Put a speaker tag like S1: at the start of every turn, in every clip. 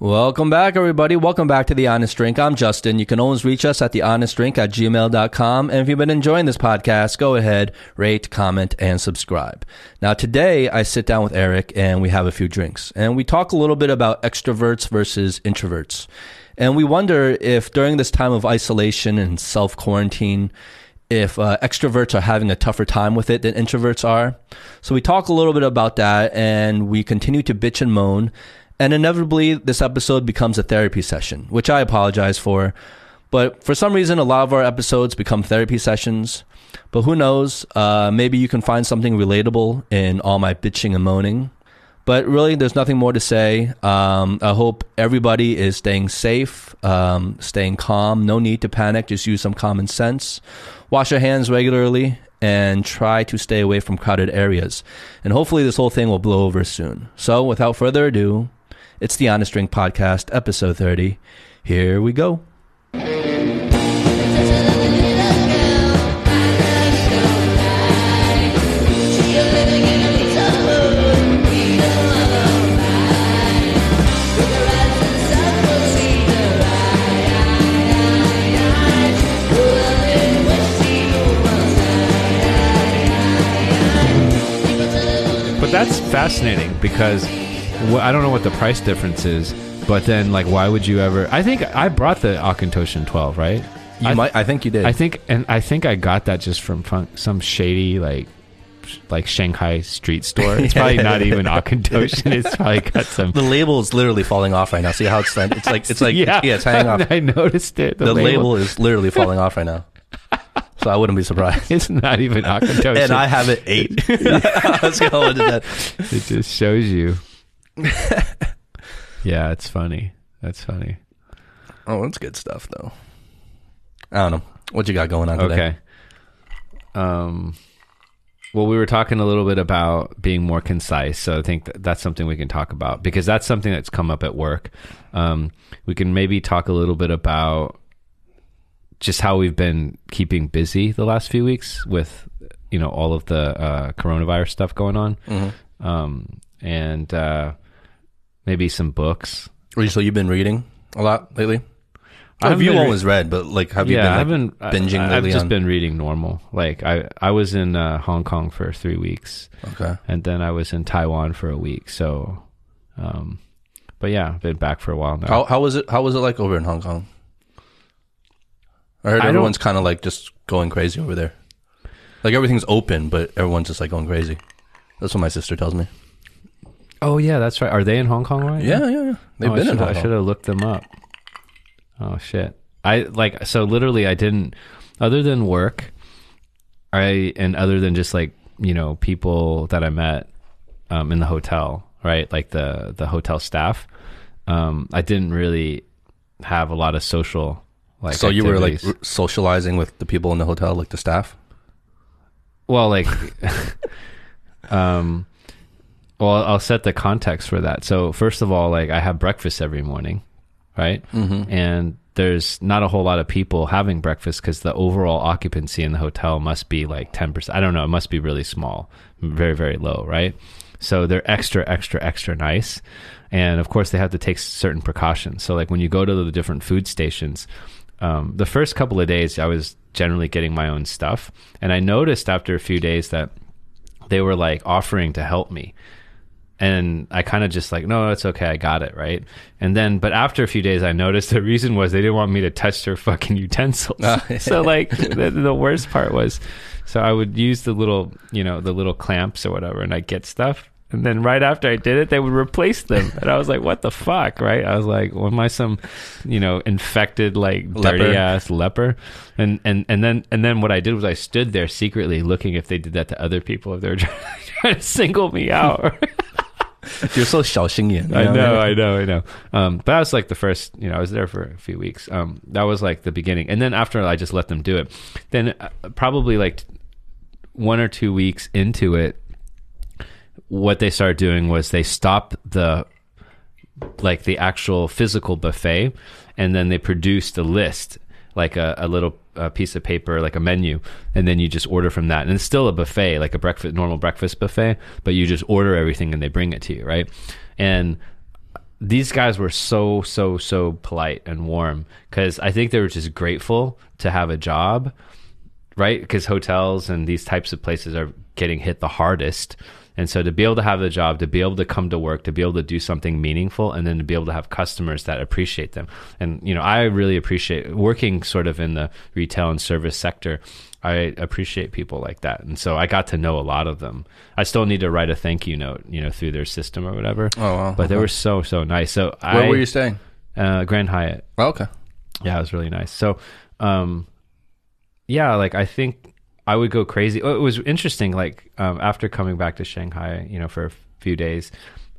S1: Welcome back, everybody. Welcome back to The Honest Drink. I'm Justin. You can always reach us at thehonestdrink at gmail.com. And if you've been enjoying this podcast, go ahead, rate, comment, and subscribe. Now, today I sit down with Aric and we have a few drinks. And we talk a little bit about extroverts versus introverts. And we wonder if during this time of isolation and self quarantine, if uh, extroverts are having a tougher time with it than introverts are. So we talk a little bit about that and we continue to bitch and moan. And inevitably, this episode becomes a therapy session, which I apologize for. But for some reason, a lot of our episodes become therapy sessions. But who knows? Uh, maybe you can find something relatable in all my bitching and moaning. But really, there's nothing more to say. Um, I hope everybody is staying safe, um, staying calm. No need to panic. Just use some common sense. Wash your hands regularly and try to stay away from crowded areas. And hopefully, this whole thing will blow over soon. So, without further ado, it's the Honest Drink Podcast, episode 30. Here we go.
S2: But that's fascinating because wh- I don't know what the price difference is. But then, like, why would you ever? I think I brought the Auchentoshan 12, right?
S1: You
S2: I,
S1: might, I think you did.
S2: I think, and I think I got that just from fun, some shady like, like Shanghai street store. It's probably not even Auchentoshan. It's probably got some.
S1: the label is literally falling off right now. See how it's it's like it's like yeah, it's hanging off.
S2: I noticed it.
S1: The, label. is literally falling off right now. So I wouldn't be surprised.
S2: It's not even Auchentoshan.
S1: And I have it eight. Let's go into that.
S2: it just shows you. yeah, it's funny. That's funny.
S1: Oh, that's good stuff though. I don't know what you got going on today.
S2: Okay. Um, well, we were talking a little bit about being more concise, so I think that that's something we can talk about because that's something that's come up at work. Um, we can maybe talk a little bit about just how we've been keeping busy the last few weeks with you know all of the uh, coronavirus stuff going on,
S1: Mm-hmm.
S2: um, and uh, maybe some books.
S1: So you've been reading a lot lately.
S2: I haven't
S1: you
S2: re-
S1: always read, but like, have you
S2: yeah,
S1: been like,
S2: I've been
S1: binging
S2: I, I've just
S1: on-
S2: been reading normal. Like I, I was in uh, Hong Kong for three weeks,
S1: Okay.
S2: and then I was in Taiwan for a week. So, um, but yeah, I've been back for a while now.
S1: How how was it? How was it like over in Hong Kong? I heard
S2: I
S1: everyone's kind of like just going crazy over there. Like everything's open, but everyone's just like going crazy. That's what my sister tells me.
S2: Oh yeah, that's right. Are they in Hong Kong right? now?
S1: Yeah, yeah, yeah. They've
S2: Oh,
S1: been
S2: I
S1: in
S2: should,
S1: Hong
S2: I should have looked them up. Oh shit! I like so literally I didn't. Other than work, I and other than just like you know people that I met um, in the hotel, right? Like the the hotel staff. Um, I didn't really have a lot of social like.
S1: So you were like socializing with the people in the hotel, like the staff.
S2: Well, like, um, well, I'll set the context for that. So, first of all, like, I have breakfast every morning, right? Mm-hmm. And there's not a whole lot of people having breakfast because the overall occupancy in the hotel must be like 10%. I don't know. It must be really small, very, very low, right? So, they're extra, extra, extra nice. And of course, they have to take certain precautions. So, like, when you go to the different food stations, um, the first couple of days I was generally getting my own stuff, and I noticed after a few days that they were like offering to help me, and I kind of just like, no, it's okay, I got it, right? And then, but after a few days, I noticed the reason was they didn't want me to touch their fucking utensils. Oh, so like, the, the worst part was, so I would use the little, you know, the little clamps or whatever, and I get stuff. And then right after I did it, they would replace them, and I was like, "What the fuck?" Right? I was like, "Well, am I some, you know, infected like dirty
S1: Leper.
S2: ass leper?" And and and then and then what I did was I stood there secretly looking if they did that to other people if they were trying, trying to single me out.
S1: You're so Xiaoxing?
S2: I know, I know, I know. Um, but I was like the first, you know, I was there for a few weeks. Um, that was like the beginning. And then after I just let them do it, then uh, probably like one or two weeks into it, what they started doing was they stopped the like the actual physical buffet and then they produced a list like a, a little uh piece of paper like a menu and then you just order from that and it's still a buffet like a breakfast normal breakfast buffet but you just order everything and they bring it to you right and these guys were so so so polite and warm because I think they were just grateful to have a job, right? Because hotels and these types of places are getting hit the hardest. And so to be able to have the job, to be able to come to work, to be able to do something meaningful, and then to be able to have customers that appreciate them. And, you know, I really appreciate working sort of in the retail and service sector. I appreciate people like that. And so I got to know a lot of them. I still need to write a thank you note, you know, through their system or whatever.
S1: Oh, wow.
S2: But they were so, so nice. So
S1: Where
S2: I,
S1: were you staying?
S2: Uh, Grand Hyatt.
S1: Oh, okay.
S2: Yeah, it was really nice. So, um, yeah, like I think I would go crazy. It was interesting. Like um, after coming back to Shanghai, you know, for a few days,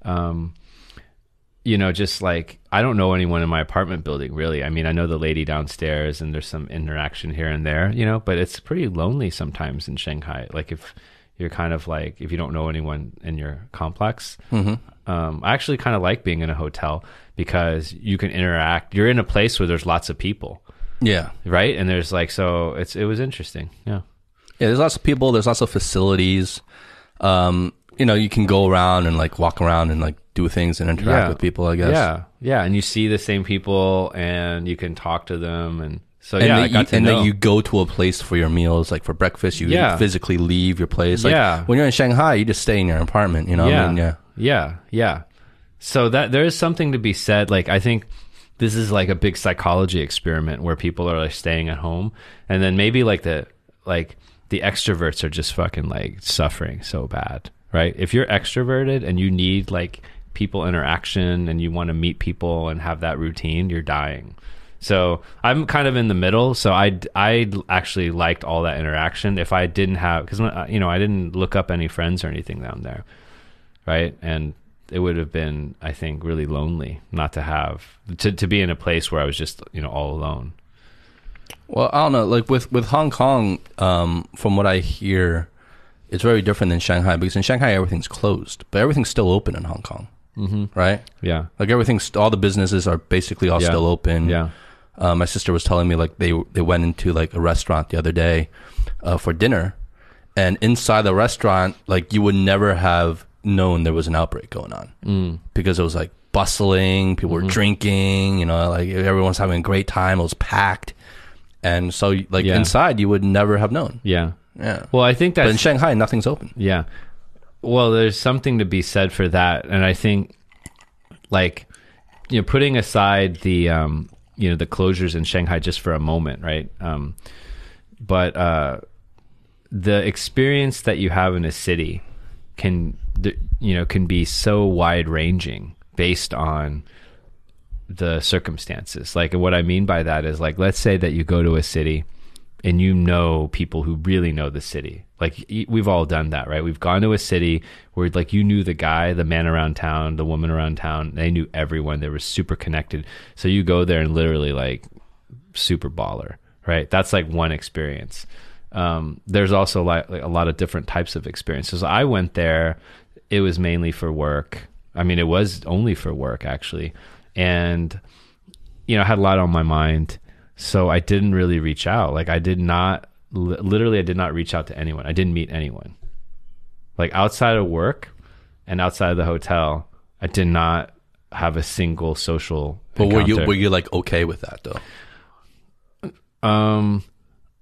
S2: um, you know, just like I don't know anyone in my apartment building really. I mean, I know the lady downstairs, and there's some interaction here and there, you know, but it's pretty lonely sometimes in Shanghai. Like if you're kind of like if you don't know anyone in your complex. Um, I actually kind of like being in a hotel because you can interact. You're in a place where there's lots of people
S1: Yeah.
S2: right? And there's like so it's it was interesting. Yeah.
S1: Yeah, there's lots of people. There's lots of facilities. Um, you know, you can go around and like walk around and like do things and interact
S2: Yeah.
S1: with people. I guess.
S2: Yeah. Yeah, and you see the same people and you can talk to them and so
S1: And,
S2: yeah,
S1: then,
S2: I got
S1: you,
S2: to
S1: and
S2: know.
S1: then you go to a place for your meals, like for breakfast. You
S2: Yeah.
S1: physically leave your place. Like
S2: Yeah.
S1: when you're in Shanghai, you just stay in your apartment. You know.
S2: yeah.
S1: I mean, yeah.
S2: Yeah. Yeah. So that there is something to be said like I think this is like a big psychology experiment where people are like staying at home and then maybe like the like the extroverts are just fucking like suffering so bad, right? If you're extroverted and you need like people interaction and you want to meet people and have that routine, you're dying. So I'm kind of in the middle. So I I actually liked all that interaction. If I didn't have because uh, you know I didn't look up any friends or anything down there, right? And it would have been I think really lonely not to have to to be in a place where I was just you know all alone.
S1: Well, I don't know. Like with with Hong Kong, um, from what I hear, it's very different than Shanghai because in Shanghai everything's closed, but everything's still open in Hong Kong, mm-hmm. right?
S2: Yeah,
S1: Like everything's all the businesses are basically all
S2: Yeah.
S1: still open.
S2: yeah,
S1: Uh, my sister was telling me like they they went into like a restaurant the other day uh, for dinner, and inside the restaurant, like you would never have known there was an outbreak going on
S2: mm.
S1: because it was like bustling, people
S2: Mm-hmm.
S1: were drinking, you know, like everyone's having a great time. It was packed, and so like
S2: Yeah.
S1: inside you would never have known.
S2: yeah.
S1: Yeah,
S2: Well, I think
S1: that in Shanghai nothing's open.
S2: Yeah. Well, there's something to be said for that, and I think, like, you know, putting aside the um, you know the closures in Shanghai just for a moment, right? Um, but uh, the experience that you have in a city can you know can be so wide ranging based on the circumstances. Like, what I mean by that is, like, let's say that you go to a city and you know people who really know the city. Like we've all done that, right? We've gone to a city where like you knew the guy, the man around town, the woman around town. They knew everyone. They were super connected. So you go there and literally like super baller, right? That's like one experience. Um, there's also like, like a lot of different types of experiences. I went there. It was mainly for work. I mean, it was only for work actually, and you know, I had a lot on my mind. So I didn't really reach out. Like I did not literally I did not reach out to anyone. I didn't meet anyone. Like outside of work and outside of the hotel, I did not have a single social
S1: But were you
S2: encounter.
S1: were you like okay with that though?
S2: Um,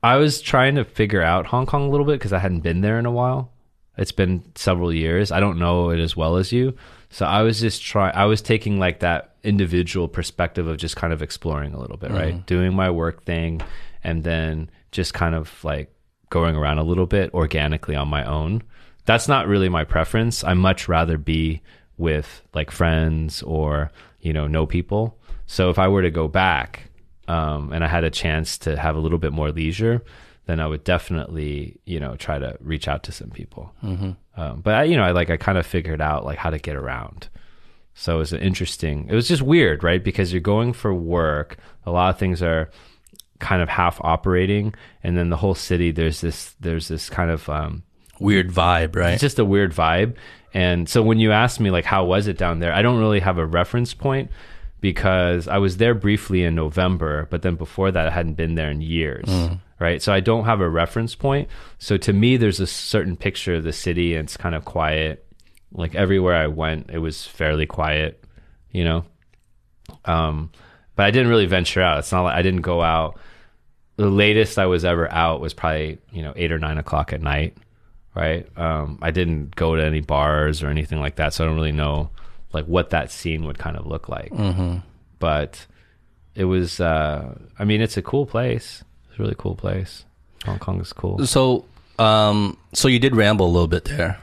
S2: I was trying to figure out Hong Kong a little bit because I hadn't been there in a while. It's been several years. I don't know it as well as you. So I was just trying, I was taking like that individual perspective of just kind of exploring a little bit, right? Doing my work thing and then just kind of like going around a little bit organically on my own. That's not really my preference. I much rather be with like friends or, you know, know people. So if I were to go back, um, and I had a chance to have a little bit more leisure, then I would definitely, you know, try to reach out to some people. Mm-hmm. Um, but I, you know, I like I kind of figured out like how to get around. So it was an interesting. It was just weird, right? Because you're going for work. A lot of things are kind of half operating, and then the whole city there's this there's this kind of um,
S1: Weird vibe, right?
S2: it's just a weird vibe. And so when you ask me like how was it down there, I don't really have a reference point because I was there briefly in November, but then before that I hadn't been there in years. Right. So I don't have a reference point. So to me there's a certain picture of the city and it's kind of quiet. Like everywhere I went, it was fairly quiet. you know. Um, but I didn't really venture out. It's not like I didn't go out. The latest I was ever out was probably you know eight or nine o'clock at night, right? Um, I didn't go to any bars or anything like that, so I don't really know like what that scene would kind of look like.
S1: Mm-hmm.
S2: But it was, uh, I mean, it's a cool place. It's a really cool place. Hong Kong is cool.
S1: So, um, so you did ramble a little bit there.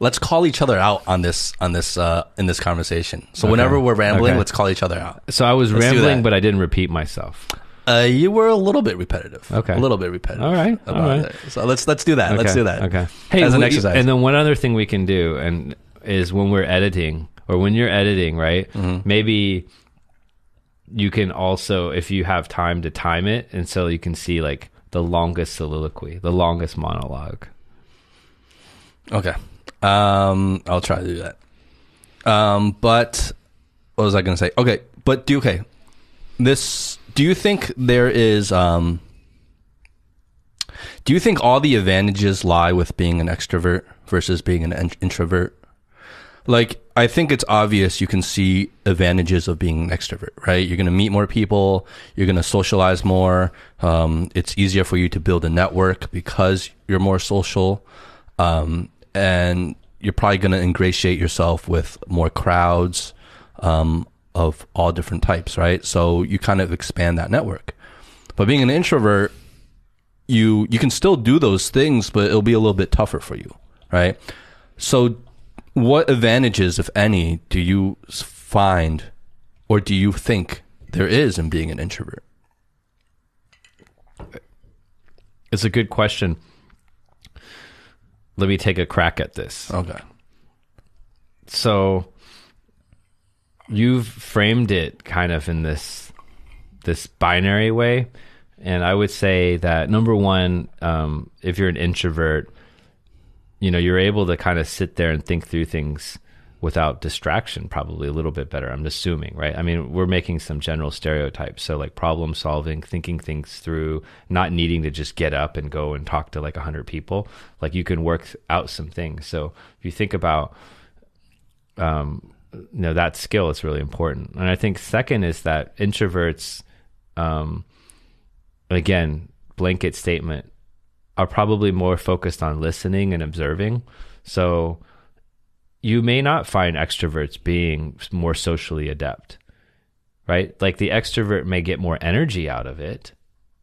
S1: Let's call each other out on this on this uh, in this conversation. So
S2: Okay.
S1: whenever we're rambling,
S2: Okay.
S1: let's call each other out.
S2: So I was
S1: Let's
S2: rambling, but I didn't repeat myself.
S1: Uh, you were a little bit repetitive.
S2: Okay.
S1: a little bit repetitive.
S2: All right, all right.
S1: it. So let's let's do that. Let's do that.
S2: Okay. Hey,
S1: As an
S2: we-
S1: exercise.
S2: And then one other thing we can do, and is when we're editing or when you're editing, right?
S1: Mm-hmm.
S2: Maybe you can also, if you have time to time it, and so you can see like the longest soliloquy, the longest monologue.
S1: Okay. Um, I'll try to do that. Um, but what was I going to say? Okay, but do okay. This do you think there is um do you think all the advantages lie with being an extrovert versus being an in- introvert? Like I think it's obvious you can see advantages of being an extrovert, right? You're going to meet more people, you're going to socialize more. Um, it's easier for you to build a network because you're more social, um, and you're probably going to ingratiate yourself with more crowds um, of all different types, right? So you kind of expand that network. But being an introvert, you you can still do those things, but it'll be a little bit tougher for you, right? So, what advantages, if any, do you find, or do you think there is in being an introvert?
S2: It's a good question. Let me take a crack at this.
S1: Okay.
S2: so you've framed it kind of in this this binary way and i would say that number one um, if you're an introvert you know you're able to kind of sit there and think through things without distraction probably a little bit better i'm assuming right? I mean we're making some general stereotypes so like problem solving thinking things through not needing to just get up and go and talk to like 100 people. Like you can work out some things. So if you think about um, you know that skill is really important. And i think second is that introverts um, again blanket statement are probably more focused on listening and observing. So you may not find extroverts being more socially adept right? Like the extrovert may get more energy out of it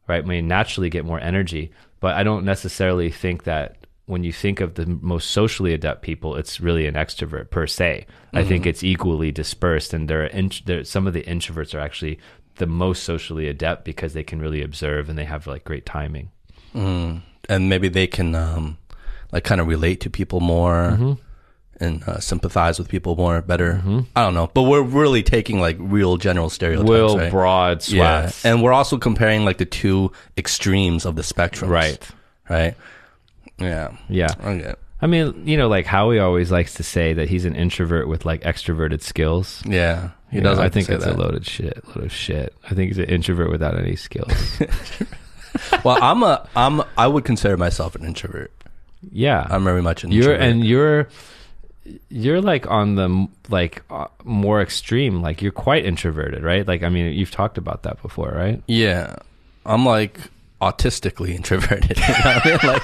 S2: right? May naturally get more energy but i don't necessarily think that when you think of the most socially adept people it's really an extrovert per se. I think it's equally dispersed and there are int- there, some of the introverts are actually the most socially adept because they can really observe and they have like great timing.
S1: Mm. And maybe they can, um, like, kind of relate to people more and uh, sympathize with people more better. I don't know, but we're really taking like real general stereotypes,
S2: real
S1: right?
S2: broad
S1: yeah,
S2: swaths
S1: and we're also comparing like the two extremes of the spectrum,
S2: right
S1: Right. Yeah.
S2: yeah
S1: Okay.
S2: I mean, you know, like Howie always likes to say that he's an introvert with like extroverted skills.
S1: Yeah. He
S2: You
S1: does.
S2: know, I
S1: like to
S2: think it's
S1: that.
S2: a loaded shit. Load of shit. I think he's an introvert without any skills.
S1: well, I'm a. I'm. I would consider myself an introvert.
S2: yeah,
S1: I'm very much an
S2: you're
S1: introvert.
S2: and you're you're like on the like uh, more extreme. Like you're quite introverted, right? Like I mean, you've talked about that before, right?
S1: Yeah, I'm like autistically introverted. You know I mean? Like,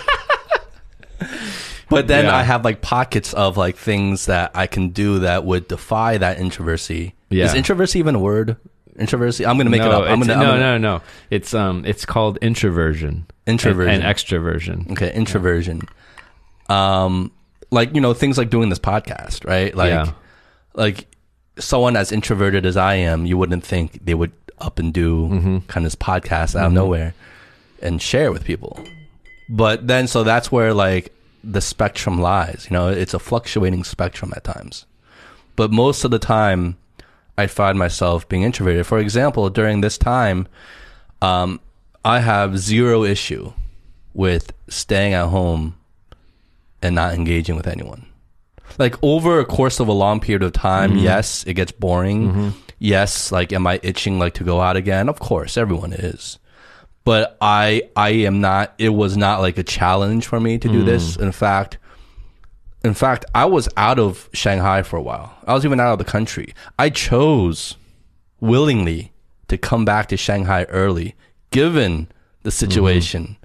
S1: but then
S2: Yeah.
S1: I have like pockets of like things that I can do that would defy that introversy.
S2: Yeah.
S1: Is introversy even a word? Introversy? I'm gonna make
S2: no,
S1: it up. I'm gonna, I'm
S2: no,
S1: gonna-
S2: no, no. It's um, it's called introversion,
S1: Introversion.
S2: and, and extroversion.
S1: Okay, introversion. Um, like you know things like doing this podcast, right? Like,
S2: Yeah.
S1: like someone as introverted as I am, you wouldn't think they would up and do
S2: Mm-hmm.
S1: kind of this podcast out of nowhere and share with people. But then, so that's where like the spectrum lies. You know, it's a fluctuating spectrum at times. But most of the time, I find myself being introverted. For example, during this time, um, I have zero issue with staying at home and not engaging with anyone. Like over a course of a long period of time, mm-hmm. yes, it gets boring. Mm-hmm. Yes, like am I itching like to go out again? Of course, everyone is. But I I am not it was not like a challenge for me to do this. Mm. In fact, In fact, I was out of Shanghai for a while. I was even out of the country. I chose willingly to come back to Shanghai early, given the mm-hmm. situation,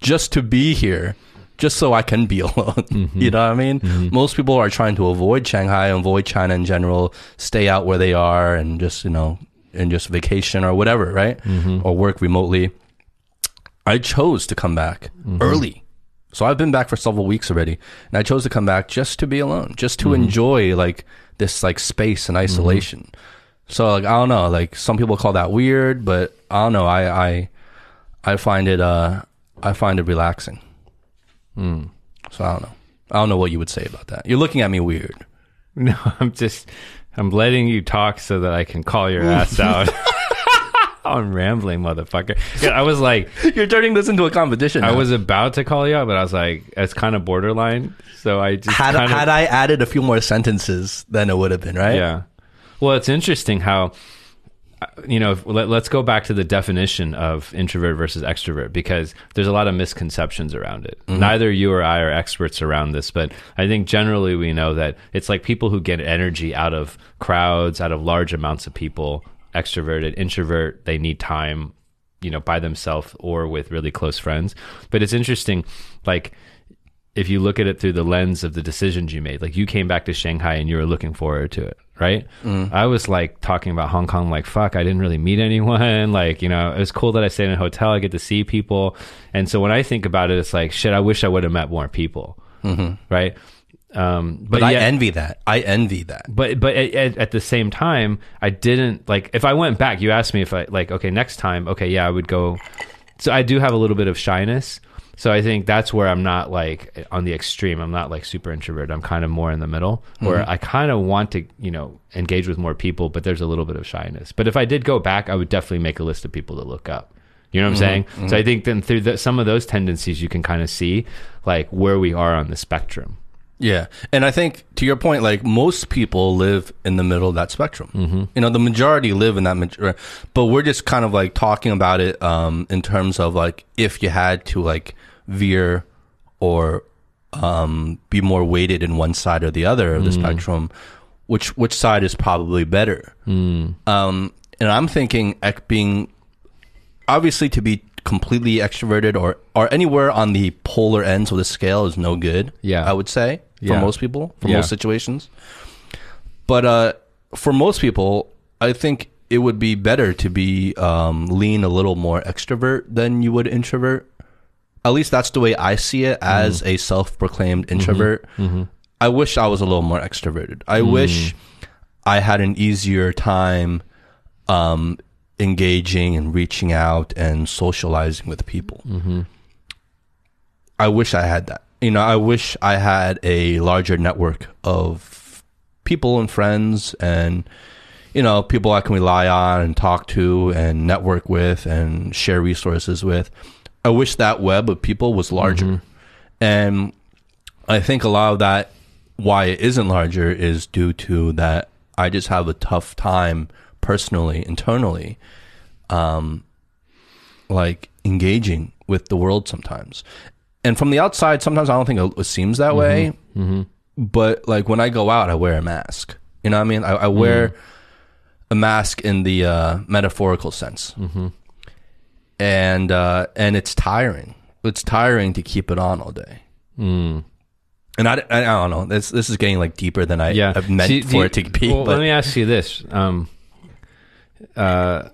S1: just to be here, just so I can be alone. Mm-hmm. you know what I mean? Mm-hmm. Most people are trying to avoid Shanghai, avoid China in general, stay out where they are, and just you know, and just vacation or whatever, right? Or work remotely. I chose to come back early. So I've been back for several weeks already, and I chose to come back just to be alone, just to enjoy like this like space and isolation. So like I don't know, like some people call that weird, but I don't know. I I I find it uh I find it relaxing. Mm. So I don't know. I don't know what you would say about that. You're looking at me weird.
S2: No, I'm just I'm letting you talk so that I can call your ass out. I'm rambling, motherfucker. Yeah, I was like,
S1: You're turning this into a competition.
S2: I
S1: now.
S2: was about to call you out, but I was like, it's kind of borderline. So I just
S1: had
S2: kind of,
S1: had I added a few more sentences, then it would have been right.
S2: Yeah. Well, it's interesting how, you know, let, let's go back to the definition of introvert versus extrovert because there's a lot of misconceptions around it. Mm-hmm. Neither you or I are experts around this, but I think generally we know that it's like people who get energy out of crowds, out of large amounts of people, extroverted, introvert, they need time, you know, by themselves or with really close friends. But it's interesting, like, if you look at it through the lens of the decisions you made, like you came back to Shanghai and you were looking forward to it, right? Mm. I was like talking about Hong Kong, like, fuck, I didn't really meet anyone. Like, you know, it was cool that I stayed in a hotel, I get to see people. And so when I think about it, it's like, shit, I wish I would have met more people, mm-hmm. right? Um, but,
S1: But I
S2: yet-
S1: envy that. I envy that.
S2: but but at, at, the same time i didn't like if i went back you asked me if i like okay next time okay yeah i would go. So i do have a little bit of shyness. So i think that's where i'm not like on the extreme. I'm not like super introverted i'm kind of more in the middle where mm-hmm. i kind of want to you know engage with more people but there's a little bit of shyness. But if i did go back i would definitely make a list of people to look up. You know what i'm mm-hmm. saying? So i mm-hmm. think then through the, some of those tendencies you can kind of see like where we are on the spectrum
S1: Yeah. And I think to your point, like most people live in the middle of that spectrum. Mm-hmm. You know, the majority live in that, major- but we're just kind of like talking about it um, in terms of like if you had to like veer or um, be more weighted in one side or the other of the spectrum, which which side is probably better? Um, and I'm thinking being obviously to be completely extroverted or or anywhere on the polar end of the scale is no good.
S2: Yeah.
S1: I would say for
S2: Yeah.
S1: most people, for
S2: Yeah.
S1: most situations. But uh, for most people, I think it would be better to be um, lean a little more extrovert than you would introvert. At least that's the way I see it as
S2: Mm-hmm.
S1: a self-proclaimed introvert. I wish I was a little more extroverted. I
S2: Mm.
S1: wish I had an easier time um, engaging and reaching out and socializing with people. Mm-hmm. I wish I had that. You know, I wish I had a larger network of people and friends and you know, people I can rely on and talk to and network with and share resources with. I wish that web of people was larger. Mm-hmm. And I think a lot of that why it isn't larger is due to that I just have a tough time personally, internally, um, like engaging with the world sometimes. And from the outside, sometimes I don't think it seems that way. But like when I go out, I wear a mask. You know what I mean? I, I wear a mask in the uh, metaphorical sense, and uh, and it's tiring. It's tiring to keep it on all day. And I, I, I don't know. This this is getting like deeper than I
S2: yeah
S1: I've meant
S2: See,
S1: for
S2: you-
S1: it to be.
S2: well,
S1: but
S2: let me ask you this um uh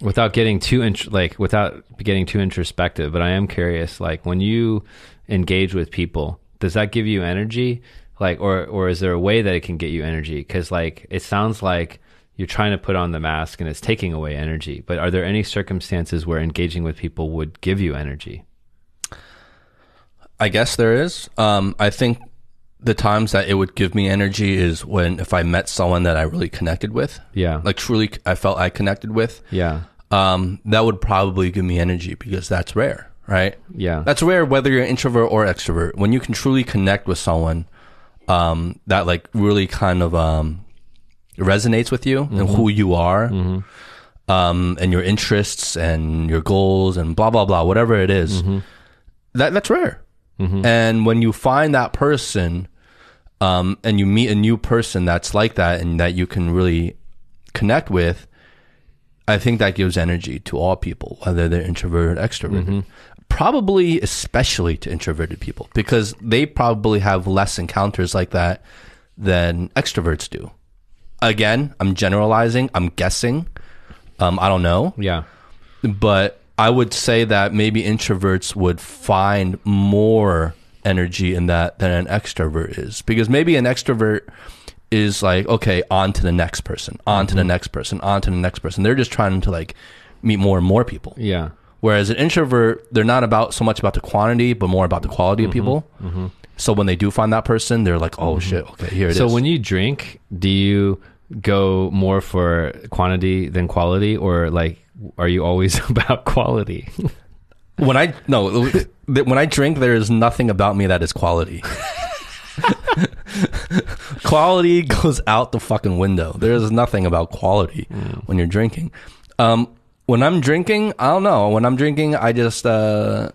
S2: without getting too int- like without getting too introspective but i am curious like when you engage with people does that give you energy? Like or or is there a way that it can get you energy? Because like it sounds like you're trying to put on the mask and it's taking away energy but are there any circumstances where engaging with people would give you energy?
S1: I guess there is. Um, I think the times that it would give me energy is when if I met someone that I really connected with,
S2: yeah
S1: like truly I felt I connected with.
S2: yeah
S1: Um, that would probably give me energy because that's rare, right?
S2: yeah
S1: That's rare whether you're introvert or extrovert. When you can truly connect with someone um, that like really kind of um, resonates with you and who you are, um, and your interests and your goals and blah blah blah, whatever it is, that that's rare. And when you find that person um, and you meet a new person that's like that and that you can really connect with, I think that gives energy to all people, whether they're introverted or extroverted. Probably especially to introverted people because they probably have less encounters like that than extroverts do. Again, I'm generalizing, I'm guessing. Um, I don't know
S2: Yeah.
S1: but I would say that maybe introverts would find more energy in that than an extrovert is. Because maybe an extrovert is like okay on to the next person on to the mm-hmm. next person on to the next person. They're just trying to like meet more and more people.
S2: Yeah.
S1: whereas an introvert they're not about so much about the quantity but more about the quality of mm-hmm. people. Mm-hmm. So when they do find that person they're like oh shit okay here it is.
S2: So when you drink, do you go more for quantity than quality, or like are you always about quality?
S1: When I no, when I drink, there is nothing about me that is quality. quality goes out the fucking window. There is nothing about quality when you're drinking. Um, when I'm drinking, I don't know. When I'm drinking, I just uh,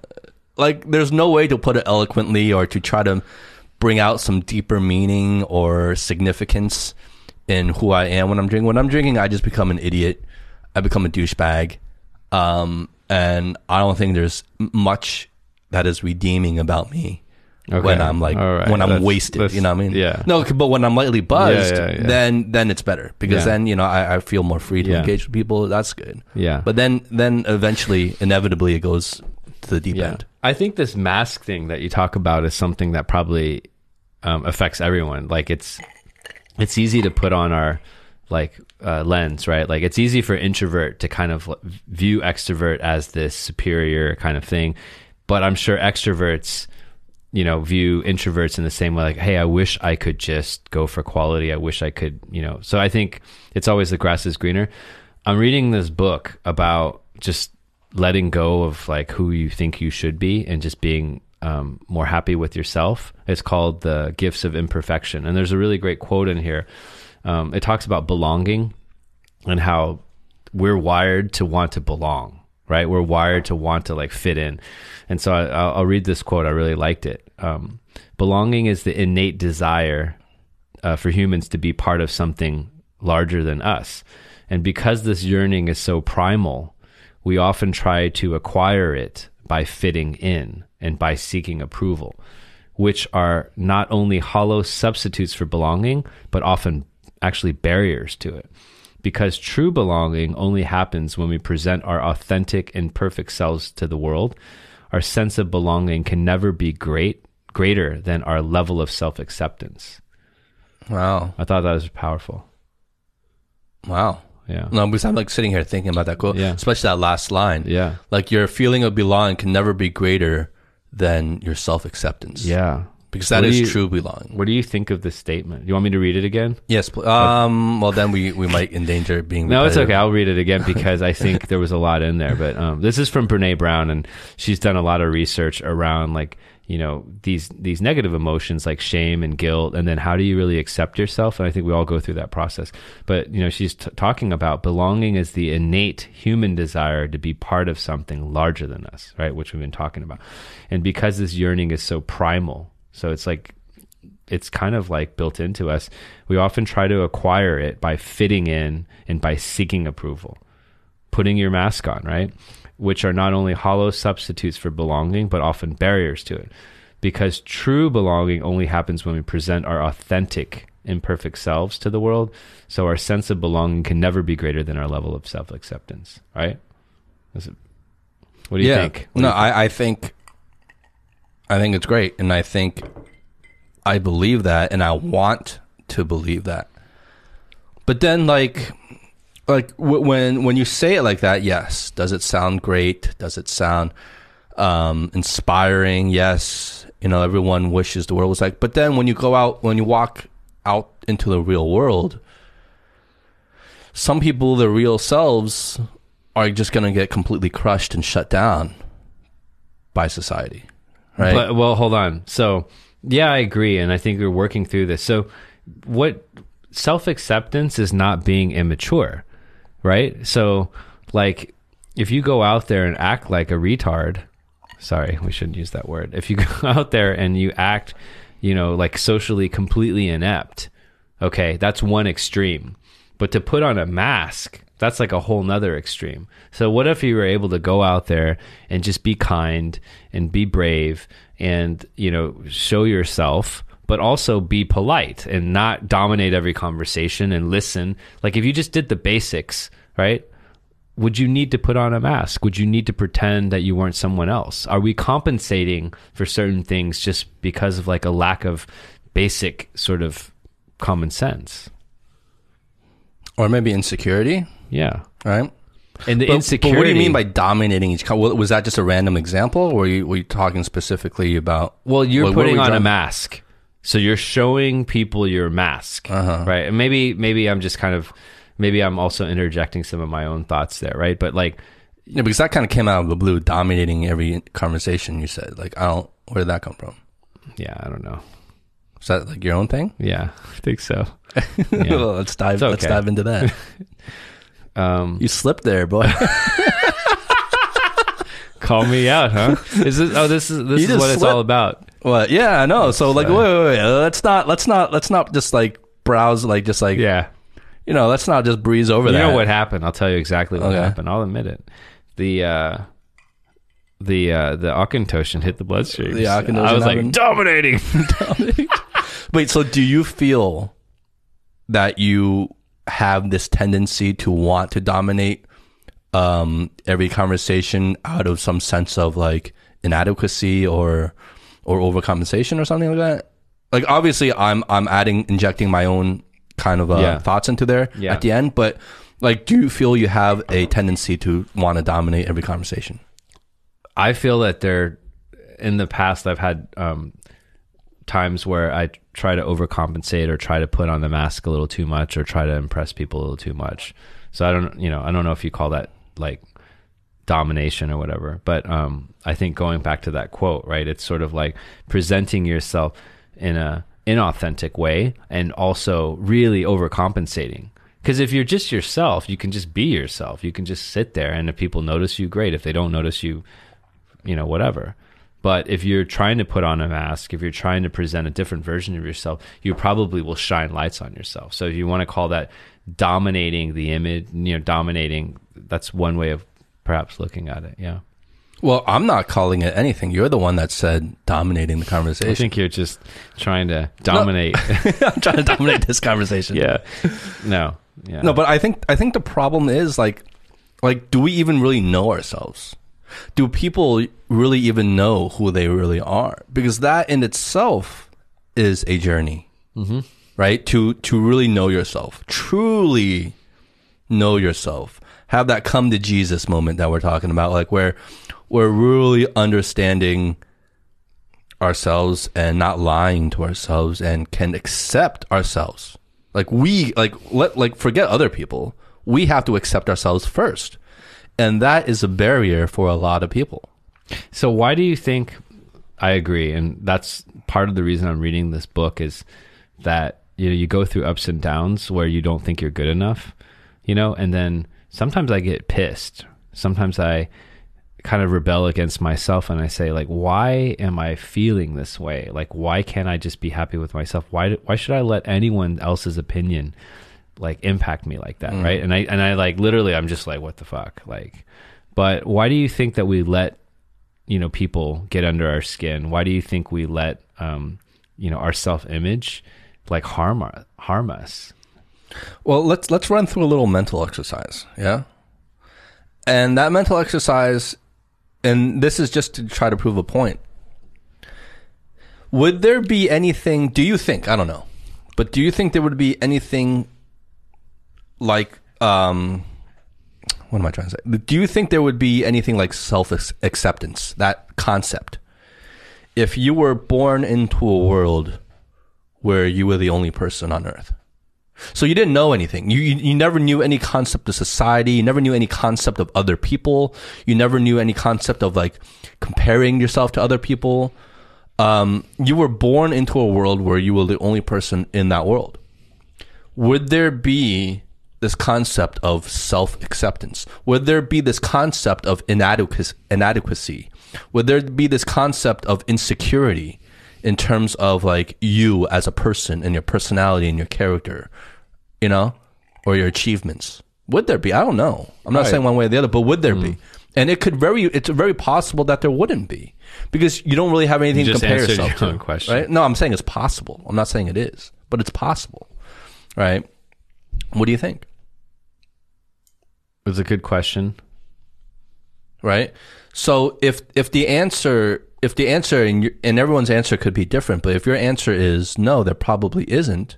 S1: like there's no way to put it eloquently or to try to bring out some deeper meaning or significance in who I am when I'm drinking. When I'm drinking, I just become an idiot. I become a douchebag. Um, and I don't think there's much that is redeeming about me
S2: Okay.
S1: when I'm like
S2: right.
S1: when I'm
S2: That's-
S1: wasted.
S2: that's-
S1: You know what I mean?
S2: yeah.
S1: No, but when I'm lightly buzzed,
S2: Yeah, yeah, yeah.
S1: then then it's better because then you know I, I feel more free to engage with people. That's good.
S2: Yeah.
S1: But then then eventually, inevitably, it goes to the deep end.
S2: I think this mask thing that you talk about is something that probably um, affects everyone. Like it's it's easy to put on our like uh, lens, right? Like it's easy for introvert to kind of view extrovert as this superior kind of thing, but I'm sure extroverts you know view introverts in the same way like hey i wish i could just go for quality. I wish i could you know so i think it's always the grass is greener. I'm reading this book about just letting go of like who you think you should be and just being um, more happy with yourself. It's called the gifts of imperfection and there's a really great quote in here um, it talks about belonging and how we're wired to want to belong right? We're wired to want to like fit in. And so I, I'll, I'll read this quote. I really liked it. Um, belonging is the innate desire uh, for humans to be part of something larger than us. And because this yearning is so primal we often try to acquire it by fitting in and by seeking approval which are not only hollow substitutes for belonging but often actually barriers to it because true belonging only happens when we present our authentic and perfect selves to the world. Our sense of belonging can never be great greater than our level of self-acceptance.
S1: Wow,
S2: I thought that was powerful.
S1: wow.
S2: Yeah.
S1: No, because I'm like sitting here thinking about that quote,
S2: Yeah.
S1: especially that last line.
S2: Yeah.
S1: Like your feeling of belonging can never be greater than your self acceptance.
S2: Yeah.
S1: Because that
S2: What
S1: is
S2: you-
S1: true belonging.
S2: What do you think of this statement? Do You want me to read it again?
S1: Yes. pl- Um. Well, then we we might endanger being.
S2: No, it's okay. I'll read it again because I think there was a lot in there. But um, this is from Brene Brown, and she's done a lot of research around like you know these these negative emotions like shame and guilt, and then how do you really accept yourself? And I think we all go through that process. But you know, she's t- talking about belonging is the innate human desire to be part of something larger than us, right? Which we've been talking about, and because this yearning is so primal, so it's like it's kind of like built into us. We often try to acquire it by fitting in and by seeking approval, putting your mask on, right? Which are not only hollow substitutes for belonging, but often barriers to it. Because true belonging only happens when we present our authentic, imperfect selves to the world. So our sense of belonging can never be greater than our level of self acceptance, right? What do you
S1: yeah.
S2: think? What
S1: No,
S2: you think?
S1: I, I think, I think it's great, and I think I believe that, and I want to believe that. But then, like, like w- when when you say it like that, yes, does it sound great? Does it sound um, inspiring? Yes, you know, everyone wishes the world was like. But then when you go out, when you walk out into the real world, some people, their real selves, are just going to get completely crushed and shut down by society, right?
S2: But well, hold on. So yeah, I agree, and I think we're working through this. So what self acceptance is not being immature, right? So like if you go out there and act like a retard, sorry, we shouldn't use that word. If you go out there and you act, you know, like socially completely inept. Okay, that's one extreme. But to put on a mask, that's like a whole nother extreme. So what if you were able to go out there and just be kind and be brave and, you know, show yourself, but also be polite and not dominate every conversation and listen. Like if you just did the basics, right? Would you need to put on a mask? Would you need to pretend that you weren't someone else? Are we compensating for certain things just because of like a lack of basic sort of common sense?
S1: Or maybe insecurity,
S2: Yeah.
S1: right?
S2: And the
S1: But, but what do you mean by dominating each? co- Was that just a random example, or were you, were you talking specifically about?
S2: Well, you're
S1: What- what
S2: putting
S1: we
S2: on a mask, so you're showing people your mask,
S1: Uh-huh.
S2: right? And maybe, maybe I'm just kind of, maybe I'm also interjecting some of my own thoughts there, right? But like,
S1: Yeah, because that kind of came out of the blue, dominating every conversation. You said, like, I don't. Where did that come from?
S2: yeah, I don't know.
S1: Is that like your own thing?
S2: Yeah, I think so.
S1: well, let's dive.
S2: It's
S1: Let's dive into that.
S2: Um,
S1: you slipped there, boy.
S2: call me out, huh? Is this? Oh, this is this
S1: You
S2: is what it's
S1: slipped.
S2: all about.
S1: what? Yeah, I know. So like, wait, wait, wait. Let's not. Let's not. Let's not just like browse. Like, just like
S2: Yeah,
S1: you know. Let's not just breeze over
S2: you
S1: that.
S2: You know what happened? I'll tell you exactly what
S1: Okay.
S2: happened. I'll admit it. The uh, the uh, the Auchentoshan hit the bloodstream.
S1: The Auchentoshan
S2: I was like
S1: happened.
S2: dominating.
S1: Wait, so do you feel that you have this tendency to want to dominate um, every conversation out of some sense of like inadequacy or or overcompensation or something like that? Like obviously, I'm I'm adding injecting my own kind of uh,
S2: Yeah.
S1: thoughts into there
S2: Yeah.
S1: at the end, but like, do you feel you have a tendency to want to dominate every conversation?
S2: I feel that there, in the past, I've had um, times where I try to overcompensate or try to put on the mask a little too much or try to impress people a little too much. So I don't, you know, I don't know if you call that like domination or whatever, but um, I think going back to that quote, right? It's sort of like presenting yourself in a inauthentic way and also really overcompensating. Because if you're just yourself, you can just be yourself. You can just sit there, and if people notice you, great. If they don't notice you, you know, whatever. But if you're trying to put on a mask, if you're trying to present a different version of yourself, you probably will shine lights on yourself. So if you want to call that dominating the image, you know, dominating, that's one way of perhaps looking at it. Yeah.
S1: Well, I'm not calling it anything. You're the one that said dominating the conversation.
S2: I think you're just trying to dominate.
S1: I'm trying to dominate this conversation.
S2: yeah. No. Yeah.
S1: No, but I think I think the problem is like like do we even really know ourselves? Do people really even know who they really are? Because that in itself is a journey. Mm-hmm. Right? To to really know yourself. Truly know yourself. Have that come to Jesus moment that we're talking about like where we're really understanding ourselves and not lying to ourselves and can accept ourselves. Like we like let like forget other people. We have to accept ourselves first. And that is a barrier for a lot of people.
S2: So why do you think I agree and that's part of the reason I'm reading this book is that you know you go through ups and downs where you don't think you're good enough, you know, and then sometimes I get pissed. Sometimes I kind of rebel against myself and I say like why am I feeling this way? Like why can't I just be happy with myself? Why why should I let anyone else's opinion like impact me like that, right? And I and I like literally I'm just like what the fuck? Like but why do you think that we let you know people get under our skin? Why do you think we let um you know our self-image like harm our, harm us?
S1: Well, let's let's run through a little mental exercise, yeah? And that mental exercise and this is just to try to prove a point. Would there be anything, do you think, I don't know, but do you think there would be anything like um what am I trying to say? Do you think there would be anything like self acceptance, that concept? If you were born into a world where you were the only person on earth. So you didn't know anything. You, you you never knew any concept of society. You never knew any concept of other people. You never knew any concept of like comparing yourself to other people. Um, you were born into a world where you were the only person in that world. Would there be this concept of self acceptance? Would there be this concept of inadequacy? inadequacy? Would there be this concept of insecurity in terms of like you as a person and your personality and your character, you know, or your achievements? Would there be? I don't know. I'm not
S2: Right.
S1: saying one way or the other, but would there be? Mm. And it could very, it's very possible that there wouldn't be because you don't really have anything
S2: You
S1: to compare yourself
S2: your
S1: to.
S2: question.
S1: Right? No, I'm saying it's possible. I'm not saying it is, but it's possible. Right? What do you think?
S2: It was a good question.
S1: right? So if if the answer if the answer and, and everyone's answer could be different, but if your answer is no, there probably isn't,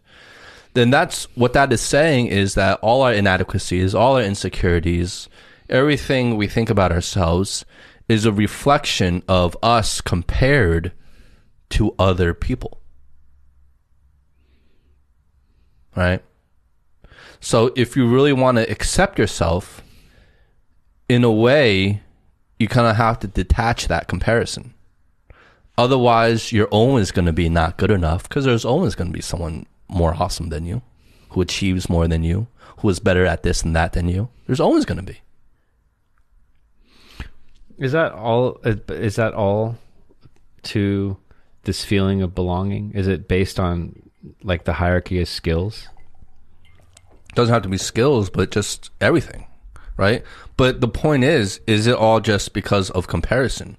S1: then that's what that is saying is that all our inadequacies, all our insecurities, everything we think about ourselves is a reflection of us compared to other people. Right? So if you really want to accept yourself, in a way, you kind of have to detach that comparison. Otherwise, you're always going to be not good enough because there's always going to be someone more awesome than you, who achieves more than you, who is better at this and that than you. There's always going to be.
S2: Is that all? Is that all to this feeling of belonging? Is it based on like the hierarchy of skills?
S1: Doesn't have to be skills, but just everything, right? But the point is, is it all just because of comparison?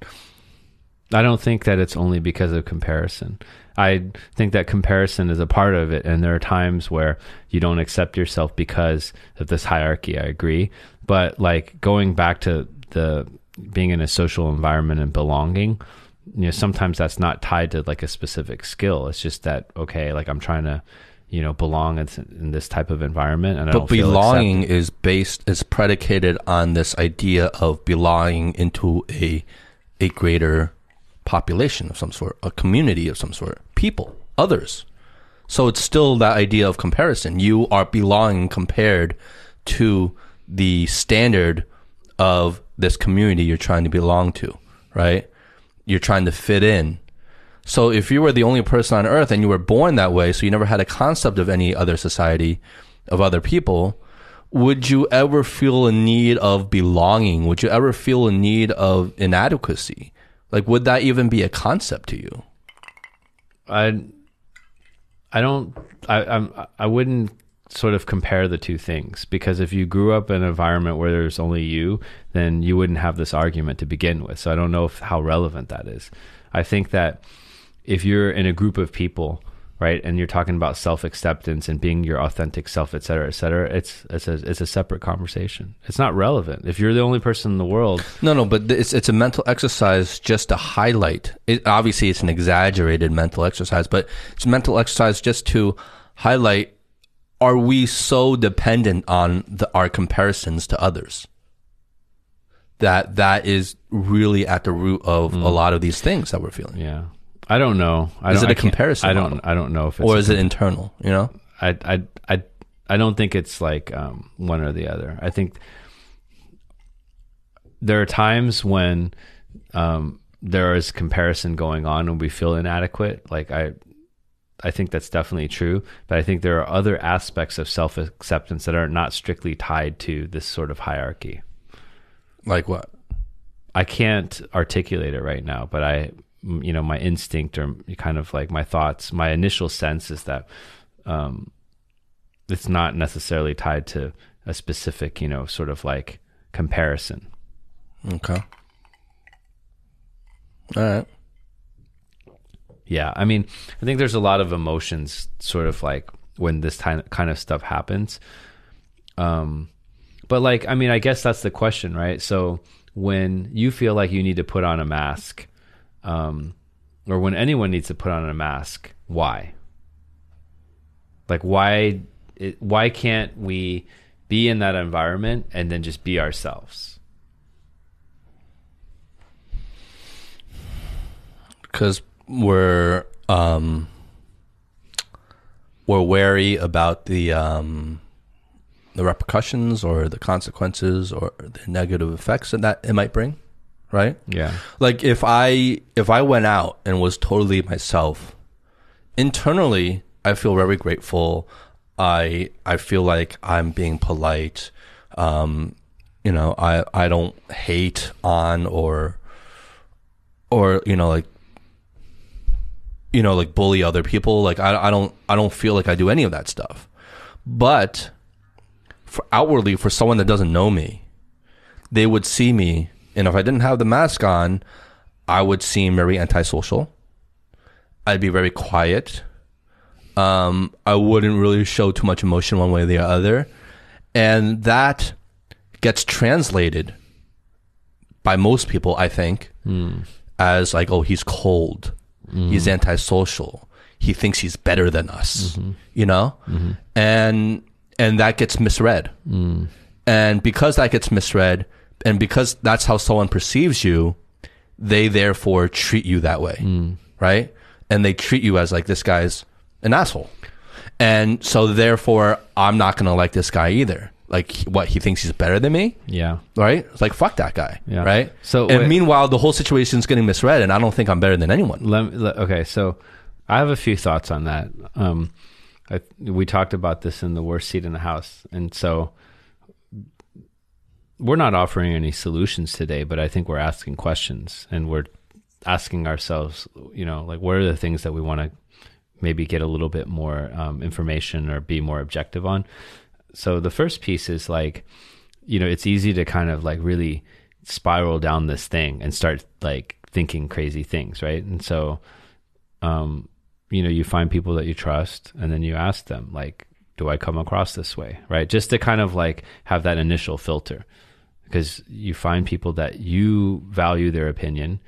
S2: I don't think that it's only because of comparison. I think that comparison is a part of it, and there are times where you don't accept yourself because of this hierarchy. I agree, but like going back to the being in a social environment and belonging, you know, sometimes that's not tied to like a specific skill. It's just that okay, like I'm trying to, you know, belong in, in this type of environment, and I
S1: But belonging
S2: accepted.
S1: is based is predicated on this idea of belonging into a a greater population of some sort, a community of some sort, people, others. So it's still that idea of comparison. You are belonging compared to the standard of this community you're trying to belong to, right? You're trying to fit in. So if you were the only person on earth and you were born that way, so you never had a concept of any other society, of other people, would you ever feel a need of belonging? Would you ever feel a need of inadequacy? Like, would that even be a concept to you?
S2: I I don't I I'm, I wouldn't sort of compare the two things because if you grew up in an environment where there's only you, then you wouldn't have this argument to begin with. So I don't know if, how relevant that is. I think that if you're in a group of people, right, and you're talking about self acceptance and being your authentic self, et cetera, et cetera, it's it's a it's a separate conversation. It's not relevant. If you're the only person in the world,
S1: No, no, but it's it's a mental exercise just to highlight. It, obviously, it's an exaggerated mental exercise, but it's a mental exercise just to highlight: Are we so dependent on the, our comparisons to others that that is really at the root of mm. a lot of these things that we're feeling,
S2: yeah. I don't know. I
S1: Is
S2: don't,
S1: it a
S2: I
S1: comparison
S2: I don't.
S1: model?
S2: I don't know if it's
S1: or is it internal? You know,
S2: I I I I don't think it's like um, one or the other. I think there are times when um, there is comparison going on and we feel inadequate. Like I I think that's definitely true, but I think there are other aspects of self acceptance that are not strictly tied to this sort of hierarchy.
S1: like what?
S2: I can't articulate it right now, but I, you know, my instinct or kind of like my thoughts, my initial sense is that um, it's not necessarily tied to a specific, you know, sort of like comparison.
S1: Okay, all right.
S2: Yeah, I mean, I think there's a lot of emotions, sort of like when this kind kind of stuff happens. Um, but like, I mean, I guess that's the question, right? So when you feel like you need to put on a mask, um, or when anyone needs to put on a mask, why? Like, why? It, why can't we be in that environment and then just be ourselves?
S1: because we're um, we're wary about the um, the repercussions or the consequences or the negative effects that, that it might bring, right?
S2: Yeah.
S1: Like if I if I went out and was totally myself, internally I feel very grateful. I I feel like I'm being polite. Um, you know, I I don't hate on or or you know like you know, like bully other people. Like I, I don't, I don't feel like I do any of that stuff. But for outwardly, for someone that doesn't know me, they would see me, and if I didn't have the mask on, I would seem very antisocial. I'd be very quiet. Um, I wouldn't really show too much emotion one way or the other, and that gets translated by most people, I think, hmm. as like, oh, he's cold, hmm. he's antisocial, he thinks he's better than us, mm-hmm. you know, mm-hmm. and and that gets misread, hmm. and because that gets misread, and because that's how someone perceives you, they therefore treat you that way, right? And they treat you as like this guy's an asshole, and so therefore I'm not gonna like this guy either. Like what he thinks he's better than me,
S2: Yeah.
S1: right? It's like fuck that guy,
S2: Yeah.
S1: right?
S2: So,
S1: and
S2: wait-
S1: meanwhile, the whole situation's getting misread, and I don't think I'm better than anyone.
S2: Let, me- let- okay, so I have a few thoughts on that. Um, I, we talked about this in the worst seat in the house, and so we're not offering any solutions today, but I think we're asking questions, and we're asking ourselves, you know, like what are the things that we want to maybe get a little bit more um, information or be more objective on. So the first piece is like, you know, it's easy to kind of like really spiral down this thing and start like thinking crazy things, right? And so, um, you know, you find people that you trust and then you ask them, like, do I come across this way, right? Just to kind of like have that initial filter because you find people that you value their opinion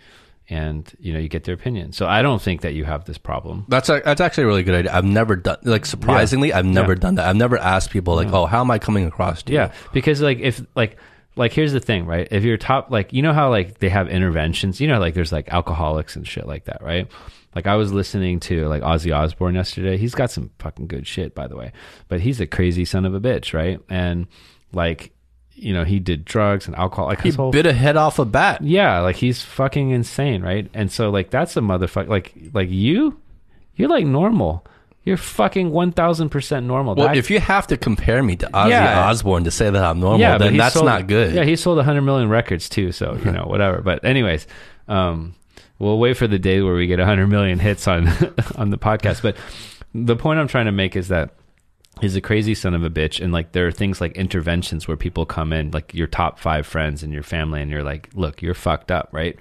S2: and, you know, you get their opinion. So I don't think that you have this problem.
S1: That's a, that's actually a really good idea. I've never done like surprisingly, I've never
S2: Yeah.
S1: done that. I've never asked people like, oh, how am I coming across to you?
S2: Yeah, because like if like like here's the thing, right? If you're top like you know how like they have interventions, you know like there's like alcoholics and shit like that, right? Like I was listening to like Ozzy Osbourne yesterday. He's got some fucking good shit, by the way. But he's a crazy son of a bitch, right? And like you know, he did drugs and alcohol like
S1: He
S2: whole
S1: bit a head off a bat.
S2: yeah, like he's fucking insane, right? And so like that's a motherfucker. Like like you, you're like normal. You're fucking one thousand percent normal.
S1: Well,
S2: That-
S1: if you have to compare me to Ozzy
S2: Yeah.
S1: Osbourne to say that I'm normal,
S2: but
S1: then that's
S2: sold-
S1: not good.
S2: Yeah, he sold 100 million records too, so you know whatever. But anyways, um, we'll wait for the day where we get 100 million hits on on the podcast. But the point I'm trying to make is that he's a crazy son of a bitch, and like there are things like interventions where people come in, like your top five friends and your family, and you're like, look, you're fucked up, right?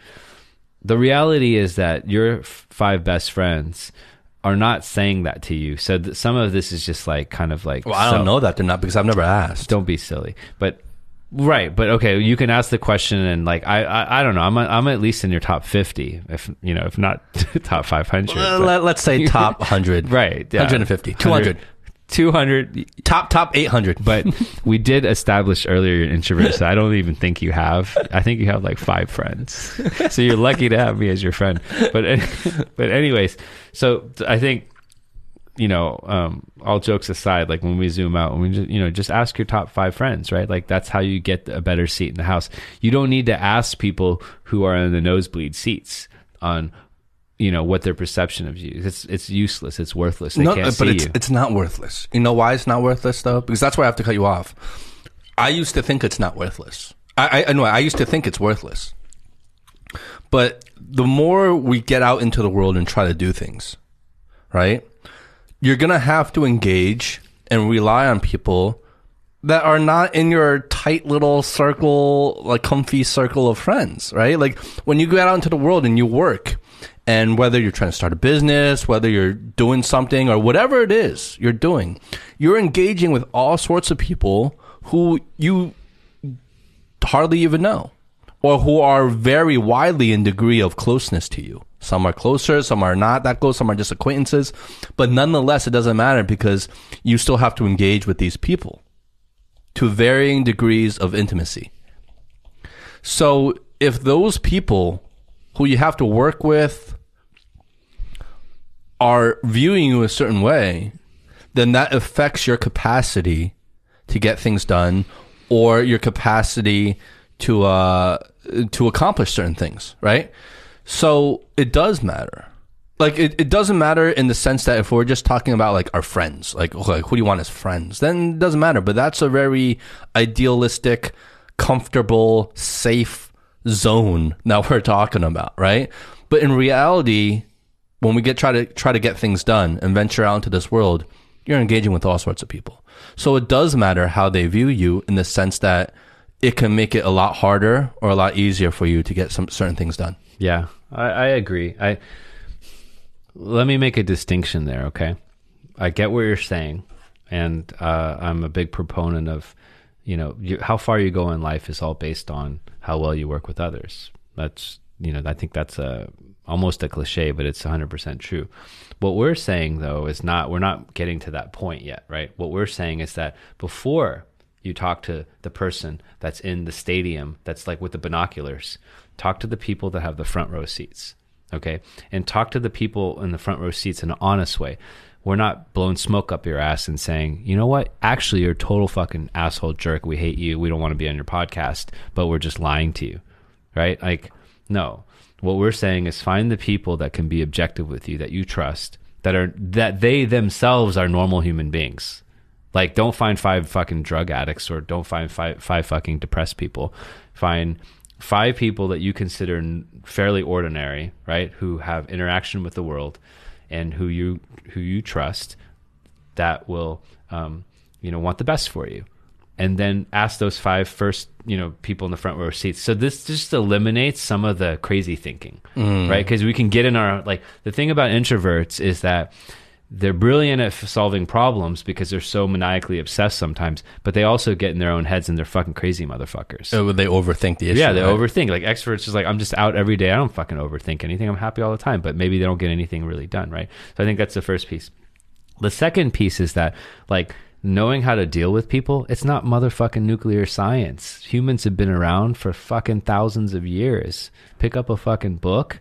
S2: The reality is that your five best friends are not saying that to you. So th- some of this is just like kind of like
S1: well, I don't
S2: self-
S1: know that they're not because I've never asked.
S2: don't be silly but right but okay you can ask the question and like i i, I don't know i'm a, i'm at least in your top 50 if you know if not top 500
S1: Uh,
S2: but-
S1: let, let's say top 100.
S2: right yeah.
S1: 150. 200.
S2: 200
S1: Top top 800.
S2: but we did establish earlier you're an introvert so i don't even think you have i think you have like five friends. So you're lucky to have me as your friend. But but anyways so i think you know um all jokes aside like when we zoom out when we just you know just ask your top five friends right? Like that's how you get a better seat in the house. You don't need to ask people who are in the nosebleed seats on you know what their perception of you is. it's it's useless it's worthless they
S1: no,
S2: can't
S1: but
S2: see
S1: it's
S2: you
S1: it's not worthless. You know why it's not worthless though? Because that's why I have to cut you off. I used to think it's not worthless. I I, I know I used to think it's worthless. But the more we get out into the world and try to do things, right? You're gonna have to engage and rely on people that are not in your tight little circle, like comfy circle of friends, right? Like when you go out into the world and you work, and whether you're trying to start a business, whether you're doing something or whatever it is you're doing, you're engaging with all sorts of people who you hardly even know or who are very widely in degree of closeness to you. Some are closer, some are not that close, some are just acquaintances, but nonetheless, it doesn't matter because you still have to engage with these people to varying degrees of intimacy. So if those people who you have to work with are viewing you a certain way, then that affects your capacity to get things done or your capacity to uh to accomplish certain things, right? So it does matter. Like it, it doesn't matter in the sense that if we're just talking about like our friends, like, like who do you want as friends, then it doesn't matter. But that's a very idealistic, comfortable, safe zone that we're talking about, right? But in reality, when we get try to try to get things done and venture out into this world, you're engaging with all sorts of people. So it does matter how they view you in the sense that it can make it a lot harder or a lot easier for you to get some certain things done.
S2: Yeah, I, I agree. I let me make a distinction there. Okay, I get what you're saying, and uh, I'm a big proponent of, you know, you, how far you go in life is all based on how well you work with others. That's you know, I think that's a almost a cliche, but it's 100% true. What we're saying though is not we're not getting to that point yet, right? What we're saying is that before you talk to the person that's in the stadium that's like with the binoculars, talk to the people that have the front row seats, okay? And talk to the people in the front row seats in an honest way. We're not blowing smoke up your ass and saying, you know what? Actually, you're a total fucking asshole jerk. We hate you. We don't want to be on your podcast, but we're just lying to you, right? Like, no what we're saying is find the people that can be objective with you that you trust that are that they themselves are normal human beings. Like don't find five fucking drug addicts or don't find five five fucking depressed people. Find five people that you consider fairly ordinary right who have interaction with the world and who you who you trust that will um, you know want the best for you and then ask those five first, you know, people in the front row seats. So this just eliminates some of the crazy thinking, mm. right? Because we can get in our like the thing about introverts is that they're brilliant at solving problems because they're so maniacally obsessed sometimes, but they also get in their own heads and they're fucking crazy motherfuckers.
S1: So they overthink the issue.
S2: Yeah, they
S1: right?
S2: overthink. Like experts is like, I'm just out every day. I don't fucking overthink anything. I'm happy all the time, but maybe they don't get anything really done, right? So I think that's the first piece. The second piece is that like knowing how to deal with people, it's not motherfucking nuclear science. Humans have been around for fucking thousands of years. Pick up a fucking book,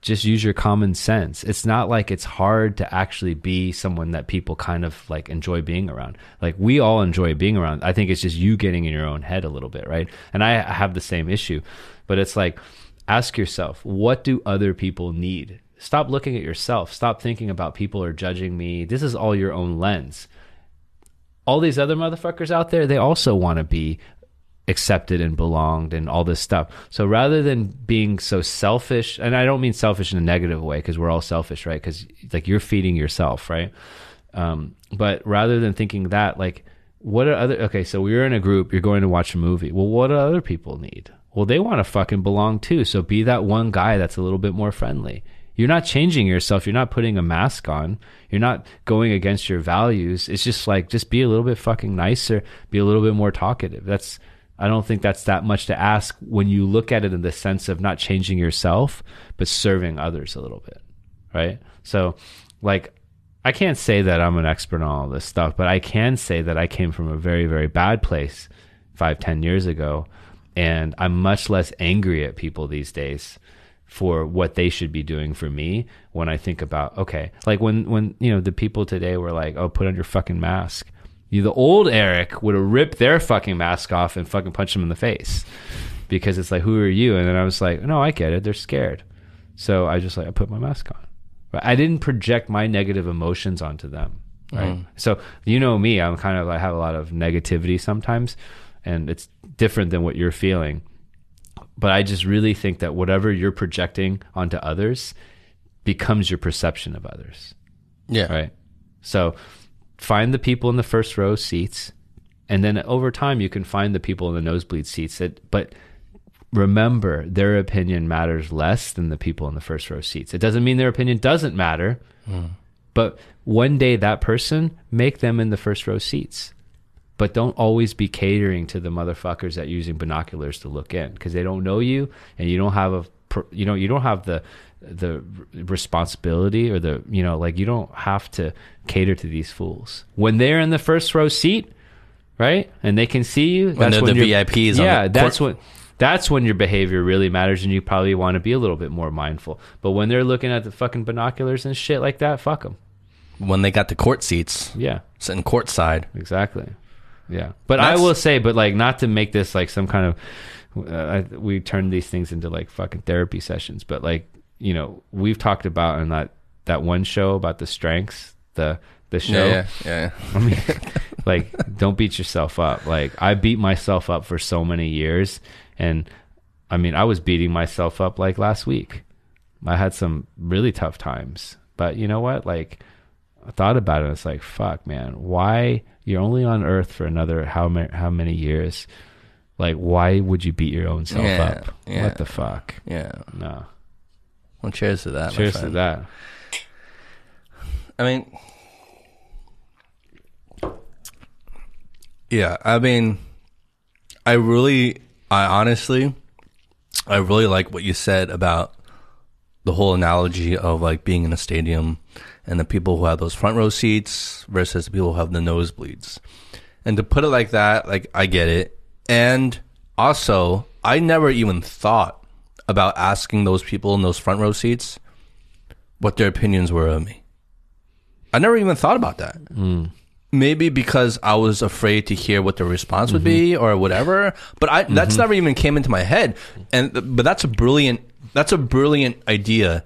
S2: just use your common sense. It's not like it's hard to actually be someone that people kind of like enjoy being around. Like we all enjoy being around. I think it's just you getting in your own head a little bit, right? And I have the same issue. But it's like ask yourself, what do other people need? Stop looking at yourself. Stop thinking about people are judging me. This is all your own lens all these other motherfuckers out there, they also want to be accepted and belonged and all this stuff. So rather than being so selfish, and I don't mean selfish in a negative way because we're all selfish, right? Because like you're feeding yourself, right? Um, but rather than thinking that, like, what are other? Okay, so we're in a group. You're going to watch a movie. Well, what do other people need? Well, they want to fucking belong too. So be that one guy that's a little bit more friendly. You're not changing yourself. You're not putting a mask on. You're not going against your values. It's just like, just be a little bit fucking nicer, be a little bit more talkative. That's, I don't think that's that much to ask when you look at it in the sense of not changing yourself, but serving others a little bit. Right. So, like, I can't say that I'm an expert on all this stuff, but I can say that I came from a very, very bad place five, ten years ago. And I'm much less angry at people these days for what they should be doing for me when I think about okay, like when when you know the people today were like, "Oh, put on your fucking mask." You, the old Aric would have ripped their fucking mask off and fucking punched them in the face because it's like, "Who are you?" And then I was like, "No, I get it. They're scared." So I just like I put my mask on. But I didn't project my negative emotions onto them. Right. Mm. So you know me, I'm kind of I have a lot of negativity sometimes, and it's different than what you're feeling but I just really think that whatever you're projecting onto others becomes your perception of others.
S1: Yeah.
S2: Right. So find the people in the first row seats, and then over time you can find the people in the nosebleed seats. That, but remember, their opinion matters less than the people in the first row seats. It doesn't mean their opinion doesn't matter, mm. but one day that person make them in the first row seats but don't always be catering to the motherfuckers that using binoculars to look in because they don't know you and you don't have a you know you don't have the the responsibility or the you know like you don't have to cater to these fools. When they're in the first row seat right and they can see you
S1: when they're when the VIPs
S2: yeah that's what that's when your behavior really matters and you probably want to be a little bit more mindful. But when they're looking at the fucking binoculars and shit like that fuck them
S1: when they got the court seats.
S2: Yeah.
S1: Sitting courtside.
S2: Exactly yeah, but That's, I will say, but like not to make this like some kind of uh, we turn these things into like fucking therapy sessions, but like you know we've talked about in that that one show about the strengths the the show.
S1: Yeah, yeah. yeah. I
S2: mean, like don't beat yourself up. Like I beat myself up for so many years, and I mean I was beating myself up like last week, I had some really tough times. But you know what? Like, I thought about it. It's like, fuck, man. Why you're only on Earth for another how many how many years? Like, why would you beat your own self
S1: Yeah,
S2: up?
S1: yeah.
S2: What the fuck?
S1: Yeah.
S2: No.
S1: Well, cheers to that.
S2: Cheers to that.
S1: I mean, yeah, I mean, I really, I honestly, I really like what you said about the whole analogy of like being in a stadium and the people who have those front row seats versus the people who have the nosebleeds. And to put it like that, like I get it. And also, I never even thought about asking those people in those front row seats what their opinions were of me. I never even thought about that. Hmm. Maybe because I was afraid to hear what the response would be mm-hmm. or whatever. But I that's mm-hmm. never even came into my head. And but that's a brilliant that's a brilliant idea.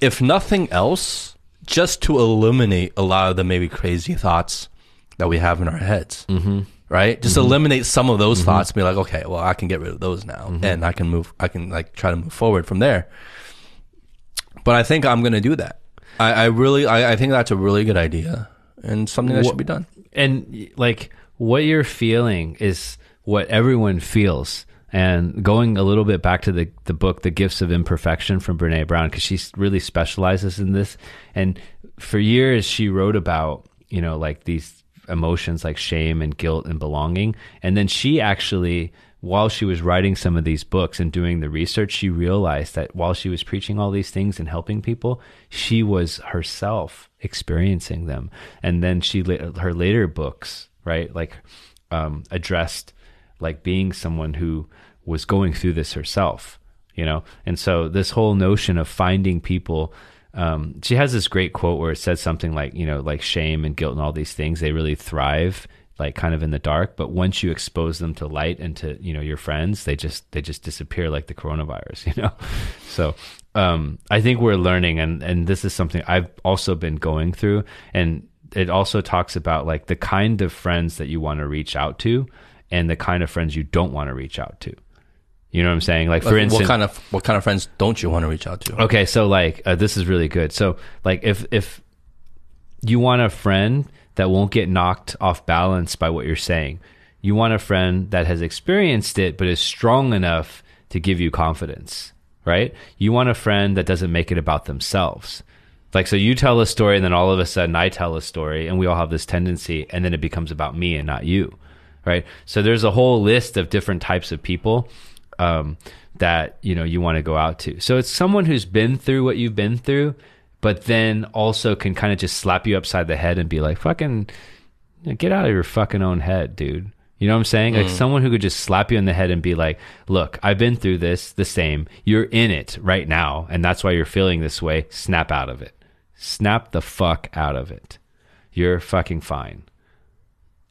S1: If nothing else, just to eliminate a lot of the maybe crazy thoughts that we have in our heads. Mm-hmm. Right? Just mm-hmm. eliminate some of those mm-hmm. thoughts and be like, okay, well, I can get rid of those now. Mm-hmm. And I can move, I can like try to move forward from there. But I think I'm going to do that. I, I really, I, I think that's a really good idea and something that should be done.
S2: and like what you're feeling is what everyone feels and going a little bit back to the, the book the gifts of imperfection from Brené Brown because she really specializes in this. And for years she wrote about you know like these emotions like shame and guilt and belonging. And then she actually while she was writing some of these books and doing the research she realized that while she was preaching all these things and helping people she was herself experiencing them. And then she her later books right like um addressed like being someone who was going through this herself you know? And so this whole notion of finding people um, she has this great quote where it says something like you know like shame and guilt and all these things they really thrive like kind of in the dark but once you expose them to light and to you know your friends they just they just disappear like the coronavirus you know? So um, i think we're learning and and this is something i've also been going through and it also talks about like the kind of friends that you want to reach out to and the kind of friends you don't want to reach out to you know what i'm saying like for instance
S1: what kind of what kind of friends don't you want to reach out to?
S2: Okay, so like uh, this is really good. So like if if you want a friend that won't get knocked off balance by what you're saying, you want a friend that has experienced it but is strong enough to give you confidence, right? You want a friend that doesn't make it about themselves. Like so you tell a story and then all of a sudden I tell a story and we all have this tendency and then it becomes about me and not you. Right? So there's a whole list of different types of people um, that you know you want to go out to. So it's someone who's been through what you've been through, but then also can kind of just slap you upside the head and be like, "Fucking get out of your fucking own head, dude." You know what I'm saying? Like someone who could just slap you in the head and be like, "Look, I've been through this the same. You're in it right now, and that's why you're feeling this way. Snap out of it. Snap the fuck out of it. You're fucking fine."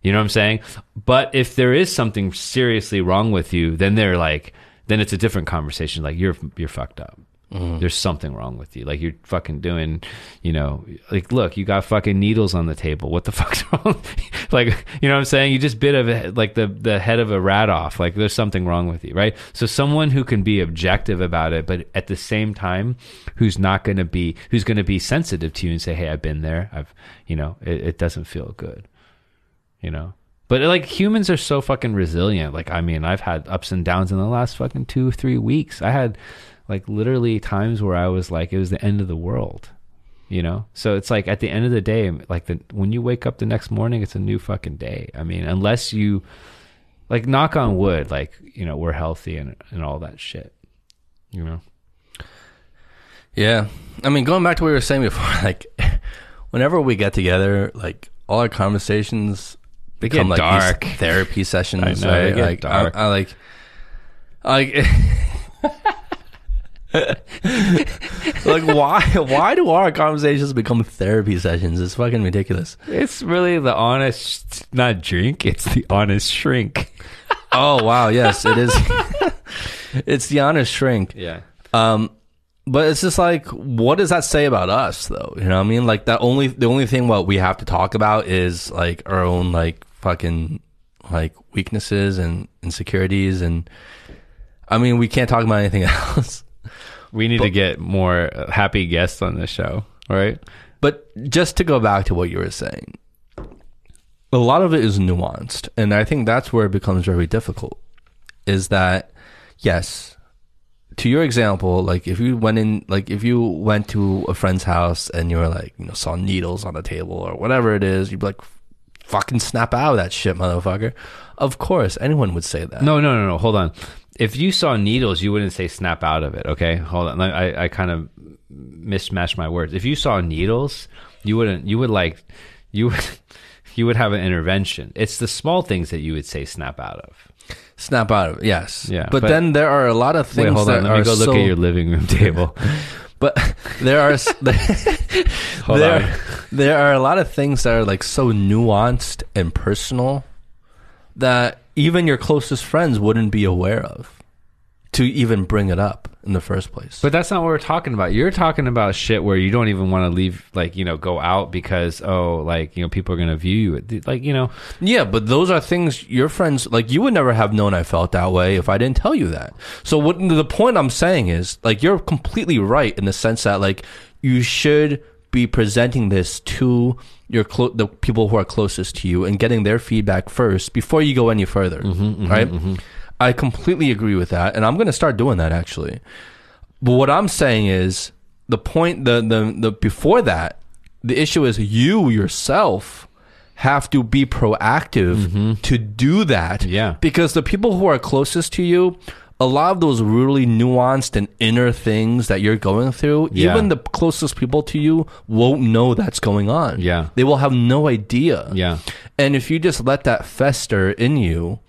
S2: You know what I'm saying? But if there is something seriously wrong with you, then they're like, then it's a different conversation. Like you're you're fucked up. Mm-hmm. There's something wrong with you. Like you're fucking doing, you know, like look, you got fucking needles on the table. What the fuck's wrong? like you know what I'm saying? You just bit of a, like the the head of a rat off. Like there's something wrong with you, right? So someone who can be objective about it, but at the same time, who's not going to be who's going to be sensitive to you and say, hey, I've been there. I've you know, it, it doesn't feel good you know? But like humans are so fucking resilient. Like i mean i've had ups and downs in the last fucking two three weeks. I had like literally times where i was like it was the end of the world you know? So it's like at the end of the day like the when you wake up the next morning it's a new fucking day. I mean unless you like knock on wood like you know we're healthy and and all that shit you know?
S1: Yeah. I mean, going back to what we were saying before, like, whenever we get together, like, all our conversations
S2: They
S1: become like
S2: dark.
S1: these therapy sessions.
S2: I know,
S1: right? like,
S2: dark.
S1: I, I like, like, like, why, why do our conversations become therapy sessions? It's fucking ridiculous.
S2: it's really the honest not drink it's the honest shrink
S1: Oh wow, yes, it is. it's the honest shrink.
S2: yeah
S1: Um, but it's just like, what does that say about us, though? You know what I mean? Like that only the only thing what we have to talk about is like our own like fucking like weaknesses and insecurities, and I mean we can't talk about anything else.
S2: We need to get more uh, happy guests on this show, right?
S1: But just to go back to what you were saying, a lot of it is nuanced. And I think that's where it becomes very difficult. Is that, yes, to your example, like if you went in, like if you went to a friend's house and you were like, you know, saw needles on the table or whatever it is, you'd be like, fucking snap out of that shit, motherfucker. Of course, anyone would say that.
S2: No, no, no, no. Hold on. If you saw needles, you wouldn't say snap out of it. Okay, hold on. I, I kind of mismatched my words. If you saw needles, you wouldn't. You would like, you would, you would have an intervention. It's the small things that you would say snap out of.
S1: Snap out of yes.
S2: Yeah,
S1: But,
S2: but-
S1: then there are a lot of things
S2: Wait, hold
S1: that
S2: on. Let
S1: are
S2: me go look
S1: so,
S2: at your living room table.
S1: But there are there,
S2: on.
S1: there are a lot of things that are like so nuanced and personal that even your closest friends wouldn't be aware of to even bring it up in the first place.
S2: But that's not what we're talking about. You're talking about shit where you don't even want to leave, like you know, go out because oh, like you know, people are gonna view you. Like you know,
S1: yeah, but those are things your friends like you would never have known I felt that way if I didn't tell you that. So what the point I'm saying is like you're completely right in the sense that like you should be presenting this to your clo- the people who are closest to you and getting their feedback first before you go any further, mm-hmm, mm-hmm, right? Mm-hmm. I completely agree with that, and I'm going to start doing that actually. But what I'm saying is the point the the the before that, the issue is you yourself have to be proactive mm-hmm. to do that.
S2: Yeah.
S1: Because the people who are closest to you, a lot of those really nuanced and inner things that you're going through,
S2: Yeah.
S1: even the closest people to you won't know that's going on.
S2: Yeah.
S1: They will have no idea.
S2: yeah,
S1: And if you just let that fester in you,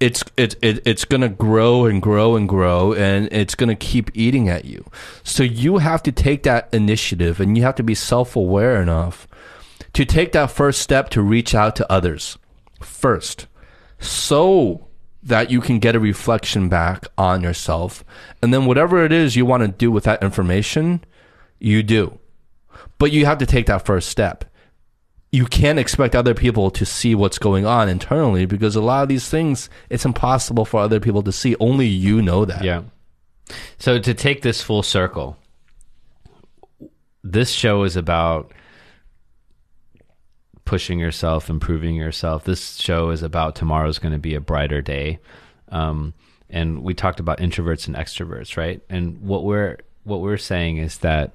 S1: it's it, it it's gonna grow and grow and grow, and it's gonna keep eating at you. So you have to take that initiative, and you have to be self aware enough to take that first step to reach out to others first, so that you can get a reflection back on yourself, and then whatever it is you want to do with that information, you do. But you have to take that first step you can't expect other people to see what's going on internally because a lot of these things it's impossible for other people to see only you know that
S2: yeah. So to take this full circle, this show is about pushing yourself, improving yourself. This show is about tomorrow's going to be a brighter day. Um, and we talked about introverts and extroverts, right? And what we're what we're saying is that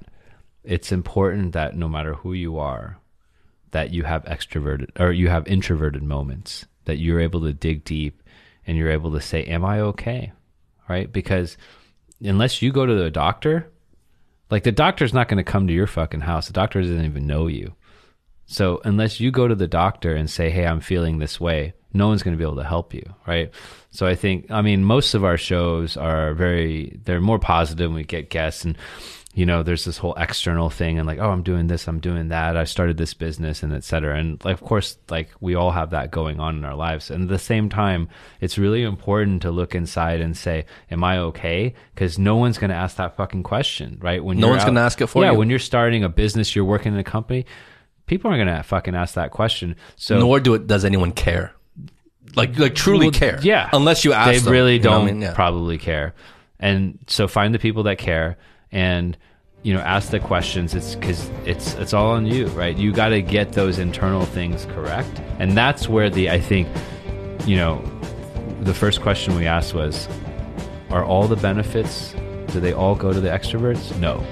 S2: it's important that no matter who you are, that you have extroverted or you have introverted moments, that you're able to dig deep and you're able to say, Am I okay? Right? Because unless you go to the doctor, like the doctor's not going to come to your fucking house. The doctor doesn't even know you. So unless you go to the doctor and say, "Hey, I'm feeling this way," no one's going to be able to help you, right? So I think, I mean, most of our shows are very, they're more positive. We get guests, and you know, there's this whole external thing, and like, oh, I'm doing this, I'm doing that, I started this business, and et cetera. And like, of course, like we all have that going on in our lives. And at the same time, it's really important to look inside and say, "Am I okay?" Because no one's going to ask that fucking question, right? When
S1: No one's gonna ask it for
S2: yeah,
S1: you.
S2: Yeah, when you're starting a business, you're working in a company people aren't gonna fucking ask that question. So
S1: nor do it does anyone care like like truly
S2: Well,
S1: care
S2: yeah,
S1: unless you ask
S2: they
S1: them,
S2: really
S1: you know
S2: don't
S1: I mean? Yeah.
S2: probably care. And so find the people that care and you know ask the questions. It's because it's it's all on you, right? You got to get those internal things correct, and that's where the I think you know the first question we asked was, are all the benefits do they all go to the extroverts? No.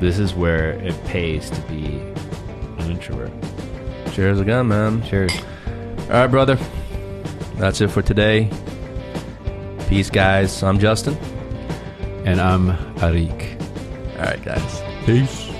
S2: This is where it pays to be an introvert.
S1: cheers again man
S2: Cheers.
S1: all right brother that's it for today peace guys i'm justin
S2: and I'm Aric.
S1: All right, guys.
S2: Peace.